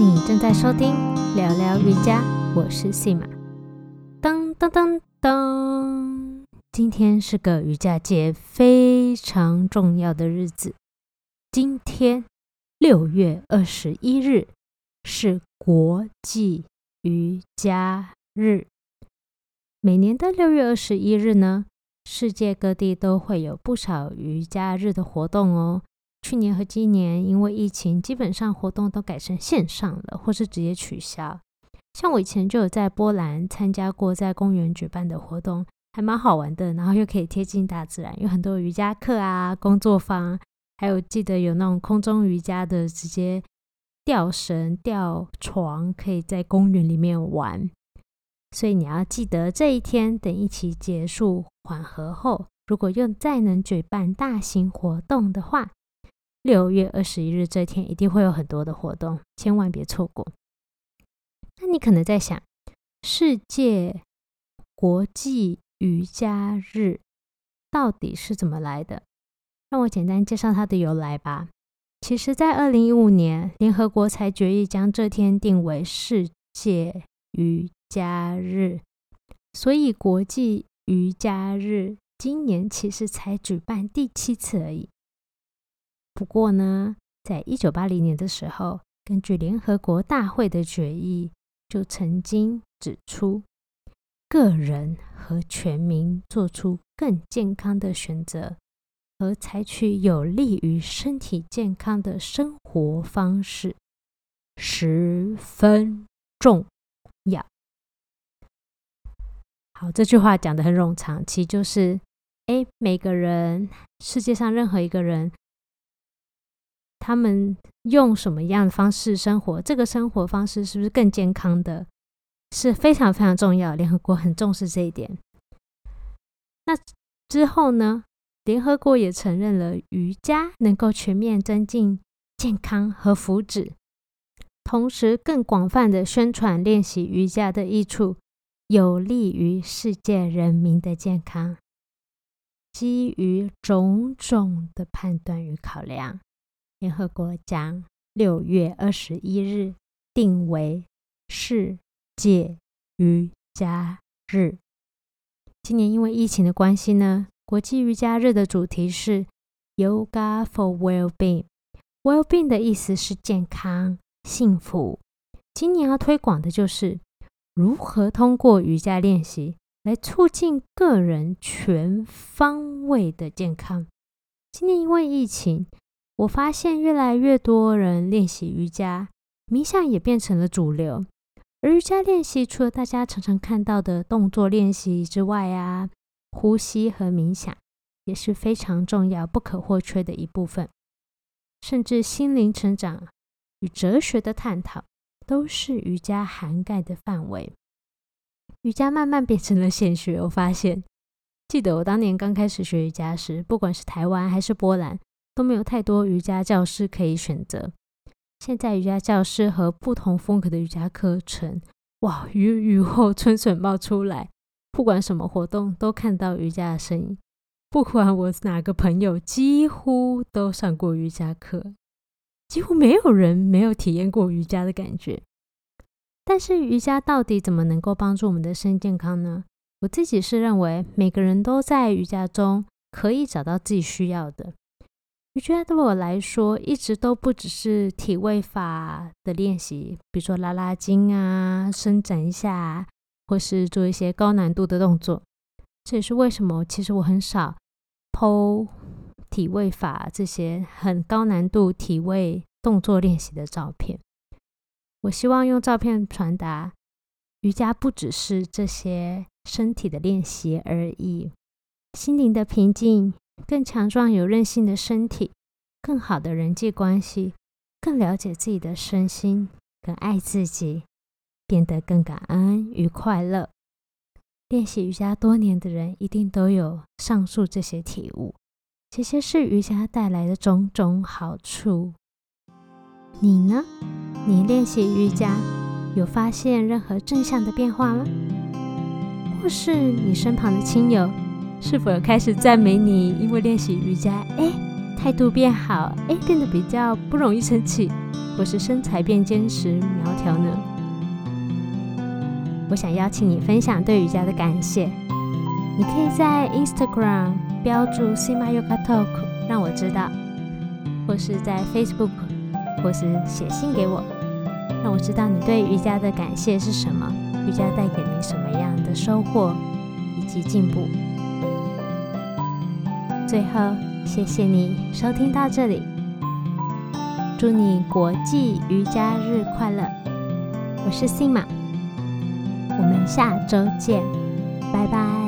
你正在收听聊聊瑜伽，我是信马。噔噔噔噔，今天是个瑜伽界非常重要的日子。今天六月二十一日是国际瑜伽日。每年的六月二十一日呢，世界各地都会有不少瑜伽日的活动哦。去年和今年因为疫情，基本上活动都改成线上了，或是直接取消。像我以前就有在波兰参加过在公园举办的活动，还蛮好玩的。然后又可以贴近大自然，有很多瑜伽课啊、工作坊，还有记得有那种空中瑜伽的，直接吊绳、吊床，可以在公园里面玩。所以你要记得这一天，等疫情结束缓和后，如果又再能举办大型活动的话。六月二十一日这天一定会有很多的活动，千万别错过。那你可能在想，世界国际瑜伽日到底是怎么来的？让我简单介绍它的由来吧。其实，在二零一五年，联合国才决议将这天定为世界瑜伽日，所以国际瑜伽日今年其实才举办第七次而已。不过呢，在一九八零年的时候，根据联合国大会的决议，就曾经指出，个人和全民做出更健康的选择，和采取有利于身体健康的生活方式，十分重要。好，这句话讲的很冗长，其实就是，哎，每个人，世界上任何一个人。他们用什么样的方式生活？这个生活方式是不是更健康的？是非常非常重要。联合国很重视这一点。那之后呢？联合国也承认了瑜伽能够全面增进健康和福祉，同时更广泛的宣传练习瑜伽的益处，有利于世界人民的健康。基于种种的判断与考量。联合国将六月二十一日定为世界瑜伽日。今年因为疫情的关系呢，国际瑜伽日的主题是 Yoga for Well-being。Well-being 的意思是健康、幸福。今年要推广的就是如何通过瑜伽练习来促进个人全方位的健康。今年因为疫情。我发现越来越多人练习瑜伽，冥想也变成了主流。而瑜伽练习除了大家常常看到的动作练习之外啊，呼吸和冥想也是非常重要、不可或缺的一部分。甚至心灵成长与哲学的探讨都是瑜伽涵盖的范围。瑜伽慢慢变成了显学。我发现，记得我当年刚开始学瑜伽时，不管是台湾还是波兰。都没有太多瑜伽教室可以选择。现在瑜伽教室和不同风格的瑜伽课程，哇，雨雨后 春笋冒出来。不管什么活动，都看到瑜伽的身影。不管我哪个朋友，几乎都上过瑜伽课，几乎没有人没有体验过瑜伽的感觉。但是瑜伽到底怎么能够帮助我们的身心健康呢？我自己是认为，每个人都在瑜伽中可以找到自己需要的。瑜伽对我来说，一直都不只是体位法的练习，比如说拉拉筋啊、伸展一下，或是做一些高难度的动作。这也是为什么，其实我很少剖体位法这些很高难度体位动作练习的照片。我希望用照片传达，瑜伽不只是这些身体的练习而已，心灵的平静。更强壮、有韧性的身体，更好的人际关系，更了解自己的身心，更爱自己，变得更感恩与快乐。练习瑜伽多年的人，一定都有上述这些体悟。这些是瑜伽带来的种种好处。你呢？你练习瑜伽有发现任何正向的变化吗？或是你身旁的亲友？是否开始赞美你？因为练习瑜伽，哎，态度变好，哎，变得比较不容易生气，或是身材变坚实苗条呢？我想邀请你分享对瑜伽的感谢。你可以在 Instagram 标注 Sima Yoga Talk，让我知道；或是在 Facebook，或是写信给我，让我知道你对瑜伽的感谢是什么，瑜伽带给你什么样的收获以及进步。最后，谢谢你收听到这里，祝你国际瑜伽日快乐！我是 Sima。我们下周见，拜拜。